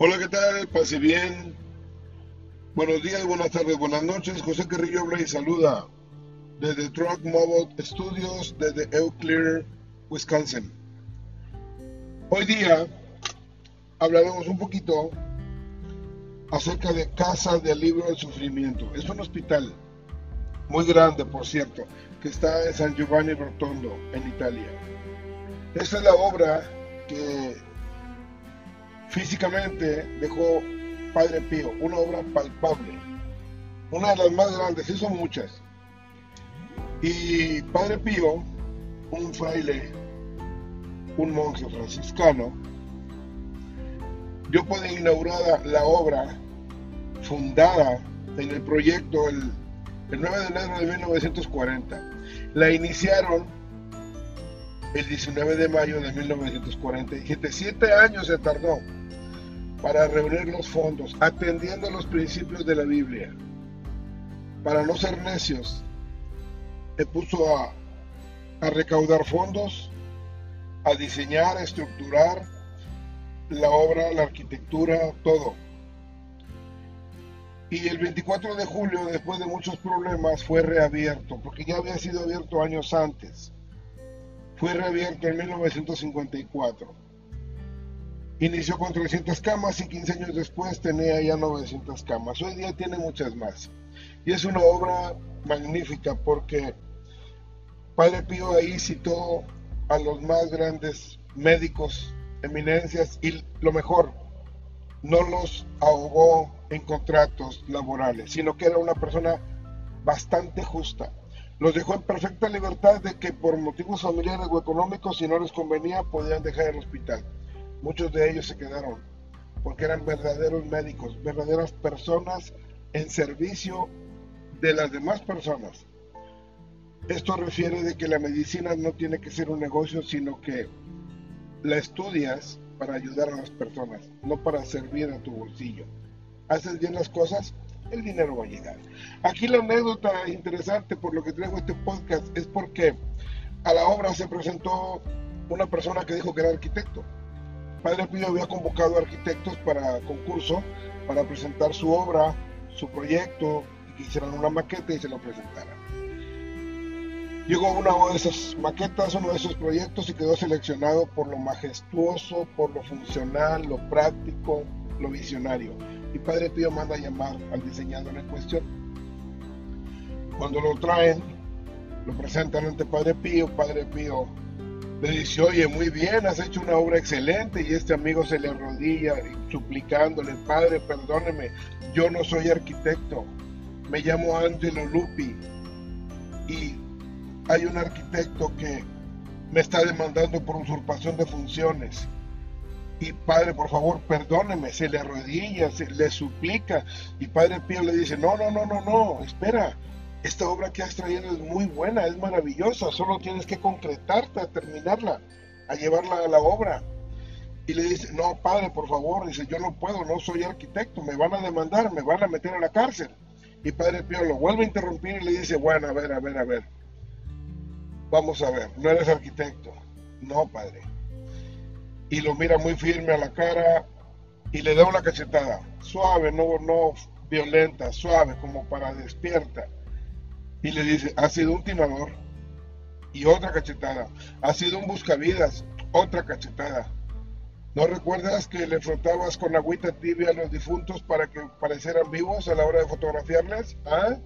Hola, ¿qué tal? Pase bien. Buenos días, buenas tardes, buenas noches. José Carrillo habla y saluda desde Truck Mobile Studios, desde Eau Claire, Wisconsin. Hoy día hablaremos un poquito acerca de Casa de Alivio del Sufrimiento. Es un hospital muy grande, por cierto, que está en San Giovanni Rotondo, en Italia. Esta es la obra que físicamente dejó Padre Pío, una obra palpable, una de las más grandes, son muchas. Y Padre Pío, un fraile, un monje franciscano, dio por inaugurada la obra fundada en el proyecto el, el 9 de enero de 1940. La iniciaron el 19 de mayo de 1947. Siete años se tardó para reunir los fondos, atendiendo los principios de la Biblia. Para no ser necios, se puso a, a recaudar fondos, a diseñar, a estructurar la obra, la arquitectura, todo. Y el 24 de julio, después de muchos problemas, fue reabierto, porque ya había sido abierto años antes. Fue reabierto en 1954. Inició con 300 camas y 15 años después tenía ya 900 camas. Hoy día tiene muchas más. Y es una obra magnífica porque Padre Pío ahí citó a los más grandes médicos, eminencias y lo mejor, no los ahogó en contratos laborales, sino que era una persona bastante justa. Los dejó en perfecta libertad de que por motivos familiares o económicos, si no les convenía, podían dejar el hospital. Muchos de ellos se quedaron porque eran verdaderos médicos, verdaderas personas en servicio de las demás personas. Esto refiere de que la medicina no tiene que ser un negocio, sino que la estudias para ayudar a las personas, no para servir a tu bolsillo. Haces bien las cosas, el dinero va a llegar. Aquí la anécdota interesante por lo que traigo este podcast es porque a la obra se presentó una persona que dijo que era arquitecto Padre Pío había convocado arquitectos para concurso, para presentar su obra, su proyecto, y que hicieran una maqueta y se lo presentaran. Llegó una de esas maquetas, uno de esos proyectos y quedó seleccionado por lo majestuoso, por lo funcional, lo práctico, lo visionario. Y Padre Pío manda a llamar al diseñador en cuestión. Cuando lo traen, lo presentan ante Padre Pío, Padre Pío le dice, oye, muy bien, has hecho una obra excelente y este amigo se le arrodilla suplicándole, padre, perdóneme, yo no soy arquitecto, me llamo Angelo Lupi y hay un arquitecto que me está demandando por usurpación de funciones. Y padre, por favor, perdóneme, se le arrodilla, se le suplica. Y padre Pío le dice, no, no, no, no, no, espera, esta obra que has traído es muy buena, es maravillosa, solo tienes que concretarte a terminarla, a llevarla a la obra. Y le dice, no, padre, por favor, dice, yo no puedo, no soy arquitecto, me van a demandar, me van a meter a la cárcel. Y padre Pío lo vuelve a interrumpir y le dice, bueno, a ver, a ver, a ver, vamos a ver, no eres arquitecto. No, padre. Y lo mira muy firme a la cara y le da una cachetada, suave, no, no violenta, suave, como para despierta y le dice, ha sido un timador y otra cachetada, ha sido un buscavidas, otra cachetada. ¿No recuerdas que le frotabas con agüita tibia a los difuntos para que parecieran vivos a la hora de fotografiarles? ¿Ah?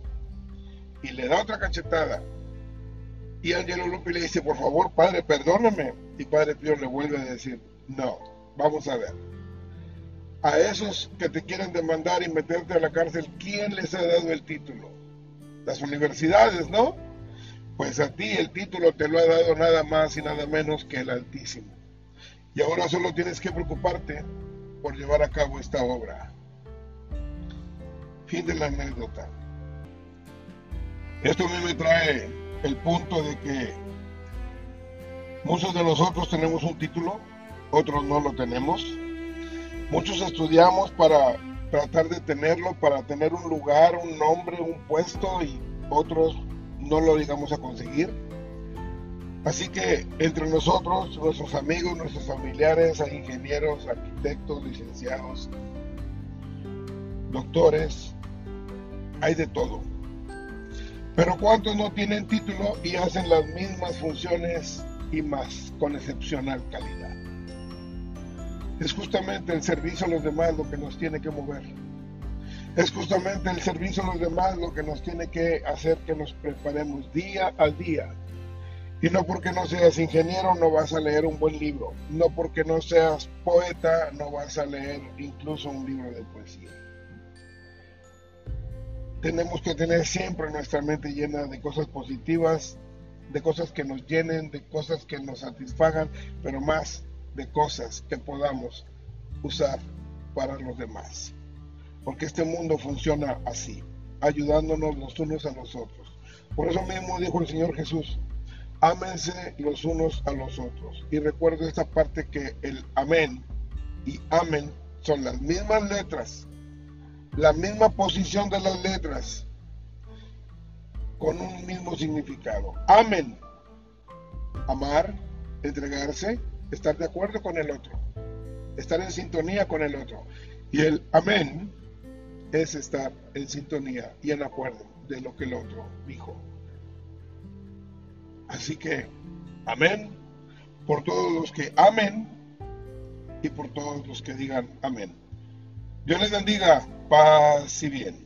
Y le da otra cachetada. Y Angelo Lupi le dice, por favor, padre, perdóname. Y padre Pío le vuelve a decir, no, vamos a ver. A esos que te quieren demandar y meterte a la cárcel, ¿quién les ha dado el título? las universidades, ¿no? Pues a ti el título te lo ha dado nada más y nada menos que el Altísimo. Y ahora solo tienes que preocuparte por llevar a cabo esta obra. Fin de la anécdota. Esto a mí me trae el punto de que muchos de nosotros tenemos un título, otros no lo tenemos. Muchos estudiamos para tratar de tenerlo para tener un lugar, un nombre, un puesto y otros no lo digamos a conseguir. Así que entre nosotros, nuestros amigos, nuestros familiares, hay ingenieros, arquitectos, licenciados, doctores, hay de todo. Pero ¿cuántos no tienen título y hacen las mismas funciones y más con excepcional calidad? Es justamente el servicio a los demás lo que nos tiene que mover. Es justamente el servicio a los demás lo que nos tiene que hacer que nos preparemos día a día. Y no porque no seas ingeniero no vas a leer un buen libro. No porque no seas poeta no vas a leer incluso un libro de poesía. Tenemos que tener siempre nuestra mente llena de cosas positivas, de cosas que nos llenen, de cosas que nos satisfagan, pero más de cosas que podamos usar para los demás porque este mundo funciona así, ayudándonos los unos a los otros. Por eso mismo dijo el Señor Jesús, ámense los unos a los otros. Y recuerdo esta parte que el amén y amén son las mismas letras, la misma posición de las letras, con un mismo significado. Amén, amar, entregarse, estar de acuerdo con el otro, estar en sintonía con el otro. Y el amén es estar en sintonía y en acuerdo de lo que el otro dijo. Así que, amén por todos los que amen y por todos los que digan amén. Dios les bendiga, paz y bien.